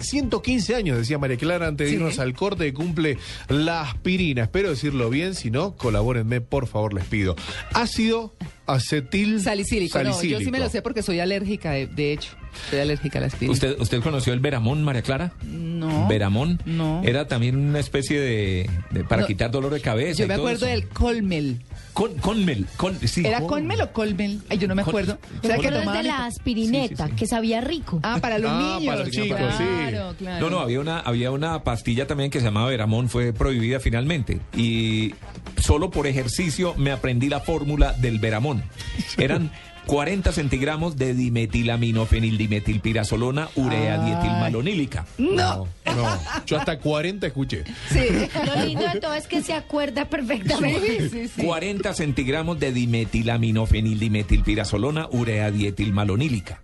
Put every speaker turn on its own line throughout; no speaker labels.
115 años, decía María Clara, antes de irnos al corte, cumple la aspirina. Espero decirlo bien, si no, colabórenme, por favor, les pido. Ácido acetil
Salicílico. No, yo sí me
salicílico.
lo sé porque soy alérgica, de, de hecho. Soy alérgica a la aspirina.
¿Usted, ¿Usted conoció el Veramón, María Clara?
No.
Veramón.
No.
Era también una especie de, de- para
No.
quitar dolor de cabeza.
Yo
y
me
todo
acuerdo
eso.
del Colmel.
Con, conmel. Con, sí.
¿Era Colmel o Colmel? Ay, yo no me acuerdo. ¿Será que
de la aspirineta,
Sí, sí, sí.
que sabía rico.
Ah, para los
Ah,
niños.
para los chicos, sí.
claro, claro.
No, no, había una, había una pastilla también que se llamaba Veramón, fue prohibida finalmente. Y solo por ejercicio me aprendí la fórmula del Veramón. Eran 40 centigramos de dimetilaminofenildimetilpirazolona urea
Ay.
dietilmalonílica.
No.
No, yo hasta 40 escuché.
Sí.
Lo lindo de todo es que se acuerda perfectamente.
Sí, sí, sí.
40 centigramos de dimetilaminofenildimetilpirazolona urea dietilmalonílica.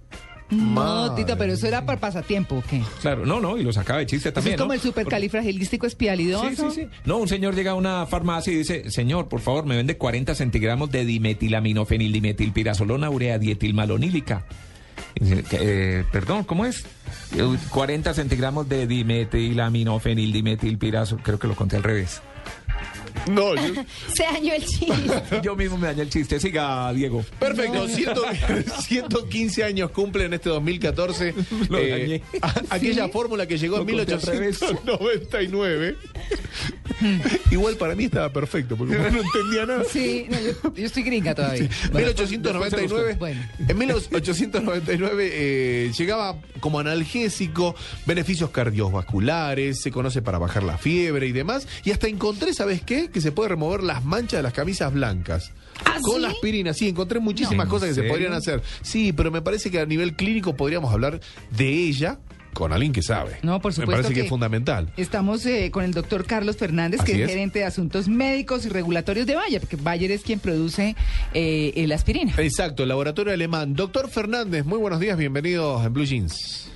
No, Tito, pero eso era para pasatiempo, ¿o qué?
Claro, no, no, y lo sacaba de chiste también.
es como
¿no?
el supercalifragilístico espialidoso.
Sí, sí, sí. No, un señor llega a una farmacia y dice, señor, por favor, me vende 40 centigramos de dimetilaminofenildimetilpirazolona urea dietilmalonílica. Y dice, "¿Qué, eh, perdón, ¿cómo es? Eh, 40 centigramos de dimetilaminofenildimetilpirazolona. Creo que lo conté al revés.
No, yo-
Se dañó el chiste.
Yo mismo me dañé el chiste. Siga, Diego.
Perfecto, 100 115 años cumple en este 2014.
Lo
eh,
dañé.
a- aquella fórmula que llegó en
Lo revés.
1899. Igual para mí estaba perfecto, porque no entendía nada.
Sí, no, yo, yo estoy gringa todavía. Bueno,
1899,
Bueno.
en 1899 eh, llegaba como analgésico, beneficios cardiovasculares, se conoce para bajar la fiebre y demás, y hasta encontré, ¿sabes qué? Que se puede remover las manchas de las camisas blancas. Con
¿sí?
la aspirina, sí, encontré muchísimas
¿En
cosas que se podrían hacer. Sí, pero me parece que a nivel clínico podríamos hablar de ella con alguien que sabe.
No, por
Me
supuesto
parece que,
que-
es fundamental.
Estamos eh, con el doctor Carlos Fernández, que es,
es.
gerente de asuntos médicos y regulatorios de Bayer, porque Bayer es quien produce eh, el aspirina.
Exacto, el laboratorio alemán. Doctor Fernández, muy buenos días, bienvenidos en Blue Jeans.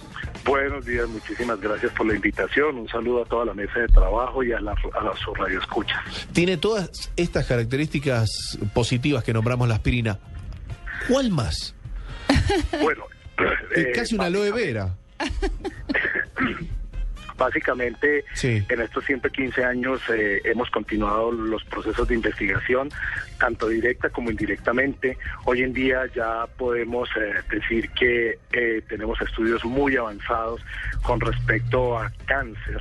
Buenos días, muchísimas gracias por la invitación. Un saludo a toda la mesa de trabajo y a la, a la su radio escucha.
Tiene todas estas características positivas que nombramos la aspirina. ¿Cuál más?
Bueno,
Es
eh,
casi una aloe vera.
básicamente
Sí.
en estos 115 años eh, hemos continuado los procesos de investigación, tanto directa como indirectamente. Hoy en día ya podemos eh, decir que eh, tenemos estudios muy avanzados con respecto a cáncer.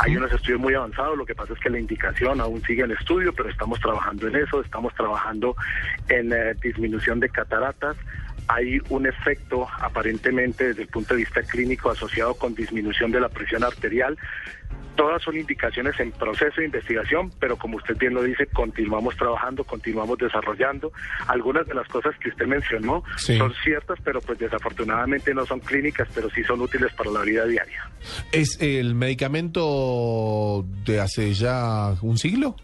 Hay unos estudios muy avanzados, lo que pasa es que la indicación aún sigue en estudio, pero estamos trabajando en eso, estamos trabajando en disminución de cataratas. Hay un efecto aparentemente desde el punto de vista clínico asociado con disminución de la presión arterial. Todas son indicaciones en proceso de investigación, pero como usted bien lo dice, continuamos trabajando, continuamos desarrollando. Algunas de las cosas que usted mencionó
Sí.
son ciertas, pero pues desafortunadamente no son clínicas, pero sí son útiles para la vida diaria.
¿Es el medicamento de hace ya un siglo?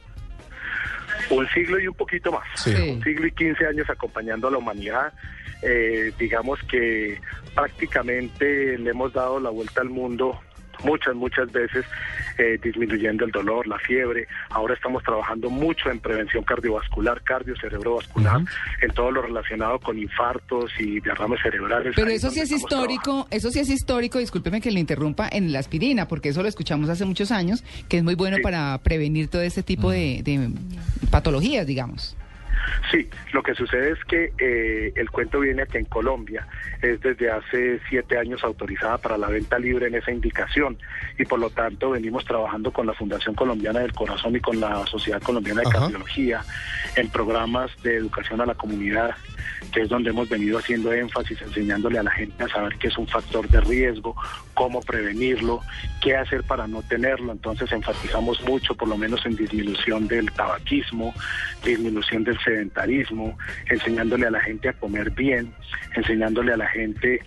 Un siglo y un poquito más.
Sí.
Un siglo y 15 años acompañando a la humanidad. Eh, digamos que prácticamente le hemos dado la vuelta al mundo muchas, muchas veces, eh, disminuyendo el dolor, la fiebre. Ahora estamos trabajando mucho en prevención cardiovascular, cardiocerebrovascular, en todo lo relacionado con infartos y derrames cerebrales.
Pero eso sí es histórico, eso sí es histórico, discúlpeme que le interrumpa, en la aspirina, porque eso lo escuchamos hace muchos años, que es muy bueno
Sí.
para prevenir todo este tipo de, de patologías, digamos.
Sí, lo que sucede es que eh, el cuento viene a que en Colombia es desde hace siete años autorizada para la venta libre en esa indicación y por lo tanto venimos trabajando con la Fundación Colombiana del Corazón y con la Sociedad Colombiana de
Ajá.
Cardiología en programas de educación a la comunidad, que es donde hemos venido haciendo énfasis, enseñándole a la gente a saber qué es un factor de riesgo, cómo prevenirlo, qué hacer para no tenerlo. Entonces enfatizamos mucho, por lo menos en disminución del tabaquismo, disminución del sedentarismo, enseñándole a la gente a comer bien, enseñándole a la gente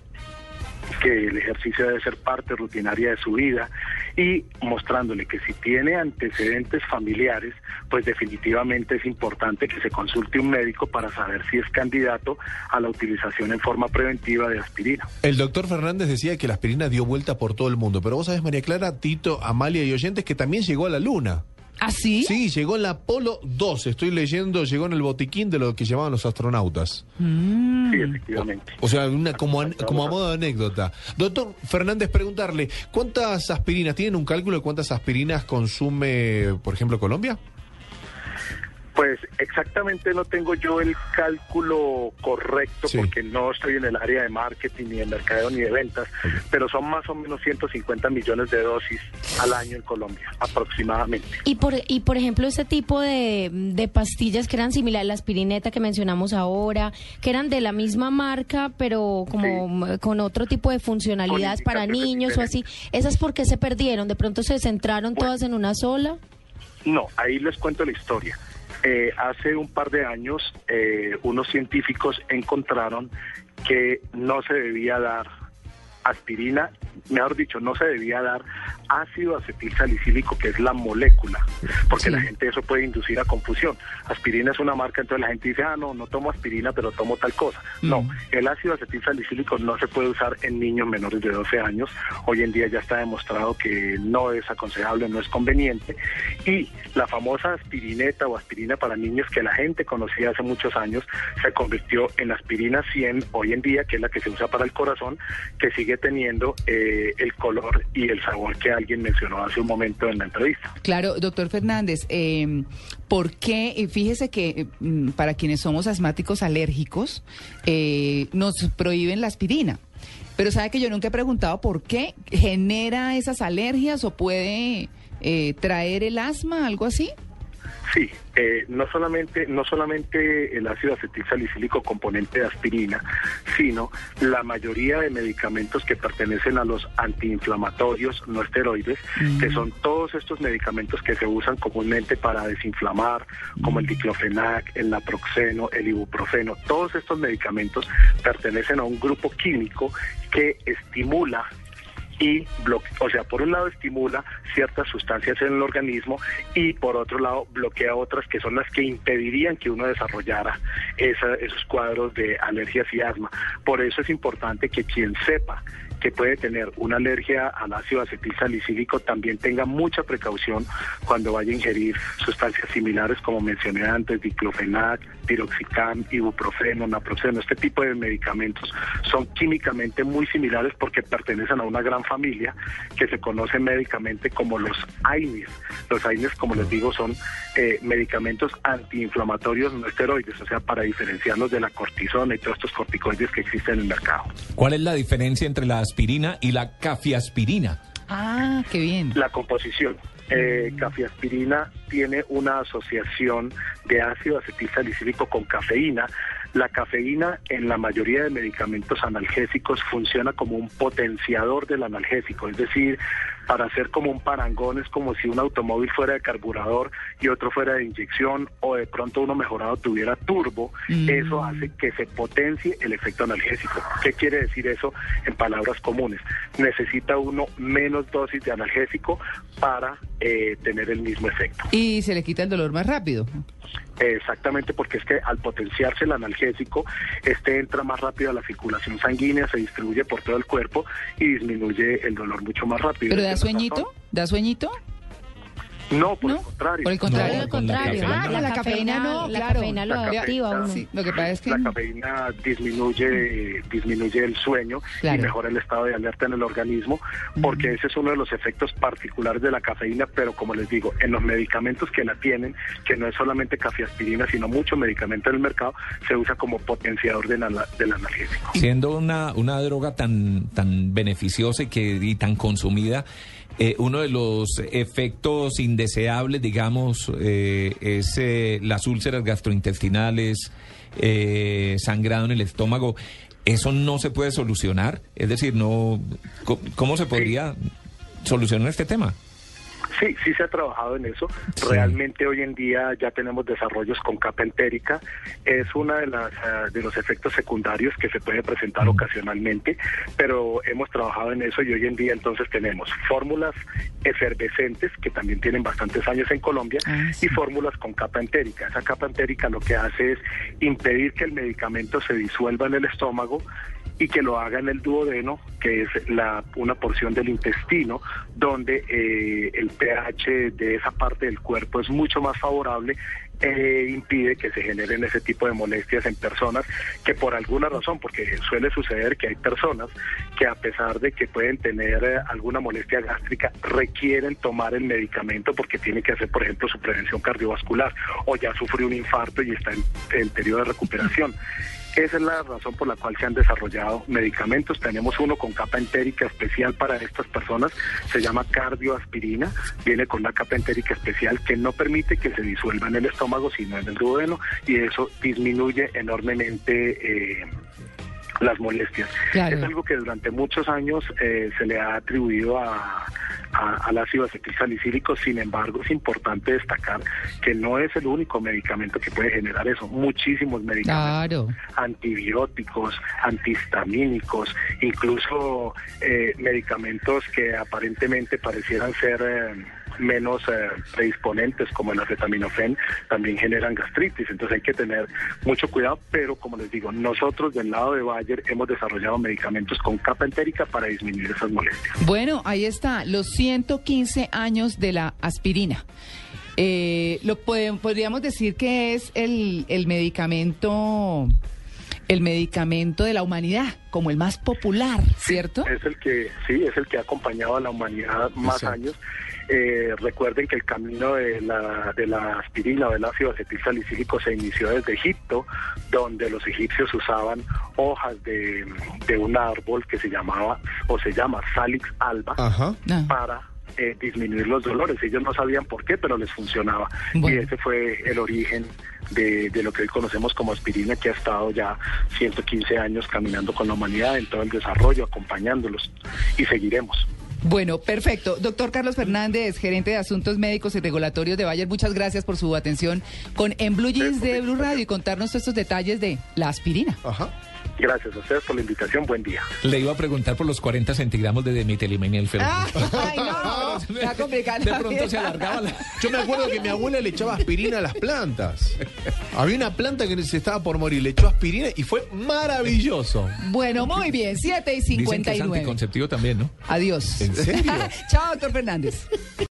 que el ejercicio debe ser parte rutinaria de su vida y mostrándole que si tiene antecedentes familiares, pues definitivamente es importante que se consulte un médico para saber si es candidato a la utilización en forma preventiva de aspirina.
El doctor Fernández decía que la aspirina dio vuelta por todo el mundo, pero vos sabés, María Clara, Tito, Amalia y oyentes, que también llegó a la luna.
¿Ah, sí?
Sí, llegó en la Apolo 12, estoy leyendo, llegó en el botiquín de lo que llamaban los astronautas.
Sí, efectivamente.
O sea, una, como, an- como a modo de anécdota. Doctor Fernández, preguntarle, ¿cuántas aspirinas, tienen un cálculo de cuántas aspirinas consume, por ejemplo, Colombia?
Pues exactamente no tengo yo el cálculo correcto
Sí.
porque no estoy en el área de marketing, ni de mercadeo, ni de ventas, pero son más o menos 150 millones de dosis al año en Colombia, aproximadamente.
Y por, y por ejemplo, ese tipo de, de pastillas que eran similares a la aspirineta que mencionamos ahora, que eran de la misma marca, pero como con otro tipo de funcionalidades para niños o así, ¿esas por qué se perdieron? ¿De pronto se centraron todas en una sola?
No, ahí les cuento la historia. Eh, hace un par de años, eh, unos científicos encontraron que no se debía dar aspirina, mejor dicho, no se debía dar ácido acetil salicílico, que es la molécula, porque
Sí.
la gente eso puede inducir a confusión. Aspirina es una marca, entonces la gente dice, ah, no, no tomo aspirina, pero tomo tal cosa. No, el ácido acetil salicílico no se puede usar en niños menores de 12 años. Hoy en día ya está demostrado que no es aconsejable, no es conveniente. Y la famosa aspirineta o aspirina para niños que la gente conocía hace muchos años se convirtió en aspirina 100 hoy en día, que es la que se usa para el corazón, que sigue teniendo eh, el color y el sabor que alguien mencionó hace un momento en la entrevista.
Claro, doctor Fernández, eh, ¿por qué? eh, Fíjese que eh, mm, para quienes somos asmáticos alérgicos, eh, nos prohíben la aspirina. Pero sabe que yo nunca he preguntado por qué genera esas alergias o puede eh, traer el asma, algo así.
Sí, eh, no solamente no solamente el ácido acetil salicílico componente de aspirina, sino la mayoría de medicamentos que pertenecen a los antiinflamatorios no esteroides, que son todos estos medicamentos que se usan comúnmente para desinflamar, como el diclofenac, el naproxeno, el ibuprofeno. Todos estos medicamentos pertenecen a un grupo químico que estimula y o sea, por un lado estimula ciertas sustancias en el organismo y por otro lado bloquea otras que son las que impedirían que uno desarrollara esa- esos cuadros de alergias y asma. Por eso es importante que quien sepa que puede tener una alergia al ácido acetil salicílico también tenga mucha precaución cuando vaya a ingerir sustancias similares como mencioné antes, diclofenac, piroxicam, ibuprofeno, naproxeno. Este tipo de medicamentos son químicamente muy similares porque pertenecen a una gran familia que se conoce médicamente como los AINES. Los AINES, como les digo, son eh, medicamentos antiinflamatorios no esteroides, o sea, para diferenciarlos de la cortisona y todos estos corticoides que existen en el mercado.
¿Cuál es la diferencia entre la aspirina y la cafiaspirina?
Ah, qué bien.
La composición. Eh, cafiaspirina tiene una asociación de ácido acetil salicílico con cafeína. La cafeína en la mayoría de medicamentos analgésicos funciona como un potenciador del analgésico, es decir, para hacer como un parangón es como si un automóvil fuera de carburador y otro fuera de inyección o de pronto uno mejorado tuviera turbo, eso hace que se potencie el efecto analgésico. ¿Qué quiere decir eso en palabras comunes? Necesita uno menos dosis de analgésico para eh, tener el mismo efecto.
Y se le quita el dolor más rápido.
Exactamente, porque es que al potenciarse el analgésico, este entra más rápido a la circulación sanguínea, se distribuye por todo el cuerpo y disminuye el dolor mucho más rápido.
¿Pero da sueñito? ¿Da sueñito?
No, por
¿No?
el contrario.
Por el contrario.
No, la
contrario.
cafeína.
Ah,
no. La cafeína no,
la
claro.
cafeína lo
La
activa
cafeína,
uno.
Sí, lo que pasa es que...
La cafeína disminuye, disminuye el sueño
Claro.
y mejora el estado de alerta en el organismo, porque ese es uno de los efectos particulares de la cafeína, pero como les digo, en los medicamentos que la tienen, que no es solamente cafiaspirina, sino mucho medicamento en el mercado, se usa como potenciador del, del analgésico.
Siendo una, una droga tan, tan beneficiosa y, que, y tan consumida, eh, uno de los efectos indeseables, digamos, eh, es eh, las úlceras gastrointestinales, eh, sangrado en el estómago. ¿Eso no se puede solucionar? Es decir, no, ¿cómo se podría solucionar este tema?
Sí, sí se ha trabajado en eso. Realmente hoy en día ya tenemos desarrollos con capa entérica. Es una de las eh, de los efectos secundarios que se puede presentar ocasionalmente, pero hemos trabajado en eso y hoy en día entonces tenemos fórmulas efervescentes que también tienen bastantes años en Colombia
Ah, sí.
y fórmulas con capa entérica. Esa capa entérica lo que hace es impedir que el medicamento se disuelva en el estómago y que lo haga en el duodeno, que es la, una porción del intestino, donde eh, el pH de esa parte del cuerpo es mucho más favorable e impide que se generen ese tipo de molestias en personas que por alguna razón, porque suele suceder que hay personas que a pesar de que pueden tener eh, alguna molestia gástrica, requieren tomar el medicamento porque tienen que hacer, por ejemplo, su prevención cardiovascular o ya sufrió un infarto y está en, en periodo de recuperación. Esa es la razón por la cual se han desarrollado medicamentos. Tenemos uno con capa entérica especial para estas personas, se llama cardioaspirina, viene con una capa entérica especial que no permite que se disuelva en el estómago, sino en el duodeno, y eso disminuye enormemente eh, las molestias.
Claro.
Es algo que durante muchos años eh, se le ha atribuido a, a- al ácido acetilsalicílico, sin embargo es importante destacar que no es el único medicamento que puede generar eso, muchísimos medicamentos
Claro.
antibióticos, antihistamínicos, incluso eh, medicamentos que aparentemente parecieran ser eh, menos eh, predisponentes como el acetaminofén también generan gastritis, entonces hay que tener mucho cuidado, pero como les digo, nosotros del lado de Bayer hemos desarrollado medicamentos con capa entérica para disminuir esas molestias.
Bueno, ahí está, los 115 años de la aspirina. Eh, lo podríamos decir que es el, el medicamento el medicamento de la humanidad, como el más popular, ¿cierto?
Es el que, sí, es el que ha acompañado a la humanidad más
Exacto.
años. Eh, recuerden que el camino de la, de la aspirina o del ácido acetilsalicílico se inició desde Egipto, donde los egipcios usaban hojas de, de un árbol que se llamaba o se llama Salix alba
Ajá.
Ah.
para eh, disminuir los dolores. Ellos no sabían por qué, pero les funcionaba.
Bueno.
Y ese fue el origen de, de lo que hoy conocemos como aspirina, que ha estado ya 115 años caminando con la humanidad en todo el desarrollo, acompañándolos. Y seguiremos.
Bueno, perfecto. Doctor Carlos Fernández, gerente de Asuntos Médicos y Regulatorios de Bayer, muchas gracias por su atención con En Blue Jeans de Blue Radio y contarnos estos detalles de la aspirina.
Ajá.
Gracias a ustedes por la invitación. Buen día.
Le iba a preguntar por los 40 centigramos de dimetilamenilfenol.
Ah, ay, no, está complicada
De pronto se alargaba la...
Yo me acuerdo que mi abuela le echaba aspirina a las plantas. Había una planta que se estaba por morir, le echó aspirina y fue maravilloso.
Bueno, muy bien, 7 y
Dicen que es
59.
anticonceptivo también, ¿no?
Adiós.
¿En serio?
Chao, doctor Fernández.